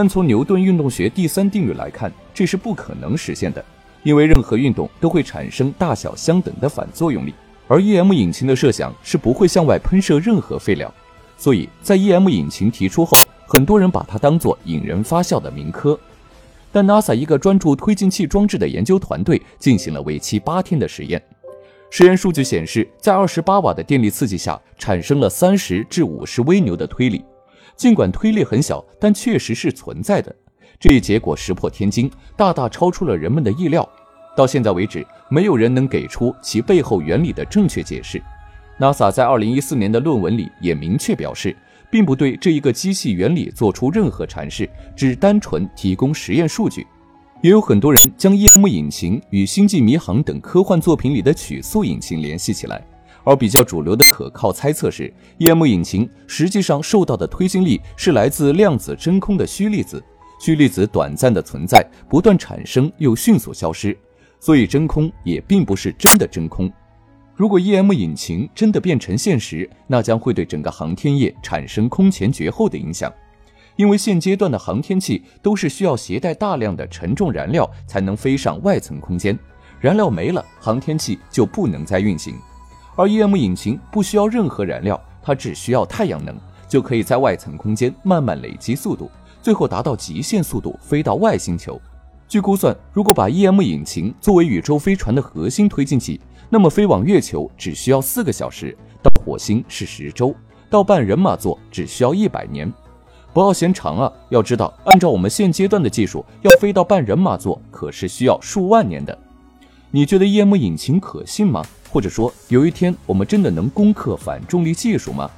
但从牛顿运动学第三定律来看，这是不可能实现的，因为任何运动都会产生大小相等的反作用力，而 EM 引擎的设想是不会向外喷射任何废料，所以在 EM 引擎提出后，很多人把它当作引人发笑的民科。但 NASA 一个专注推进器装置的研究团队进行了为期八天的实验，实验数据显示，在二十八瓦的电力刺激下，产生了三十至五十微牛的推力。尽管推力很小，但确实是存在的。这一结果石破天惊，大大超出了人们的意料。到现在为止，没有人能给出其背后原理的正确解释。NASA 在二零一四年的论文里也明确表示。并不对这一个机器原理做出任何阐释，只单纯提供实验数据。也有很多人将夜幕引擎与《星际迷航》等科幻作品里的曲速引擎联系起来，而比较主流的可靠猜测是，EM 引擎实际上受到的推进力是来自量子真空的虚粒子，虚粒子短暂的存在，不断产生又迅速消失，所以真空也并不是真的真空。如果 EM 引擎真的变成现实，那将会对整个航天业产生空前绝后的影响。因为现阶段的航天器都是需要携带大量的沉重燃料才能飞上外层空间，燃料没了，航天器就不能再运行。而 EM 引擎不需要任何燃料，它只需要太阳能，就可以在外层空间慢慢累积速度，最后达到极限速度飞到外星球。据估算，如果把 EM 引擎作为宇宙飞船的核心推进器，那么飞往月球只需要四个小时，到火星是十周，到半人马座只需要一百年，不要嫌长啊！要知道，按照我们现阶段的技术，要飞到半人马座可是需要数万年的。你觉得 EM 引擎可信吗？或者说，有一天我们真的能攻克反重力技术吗？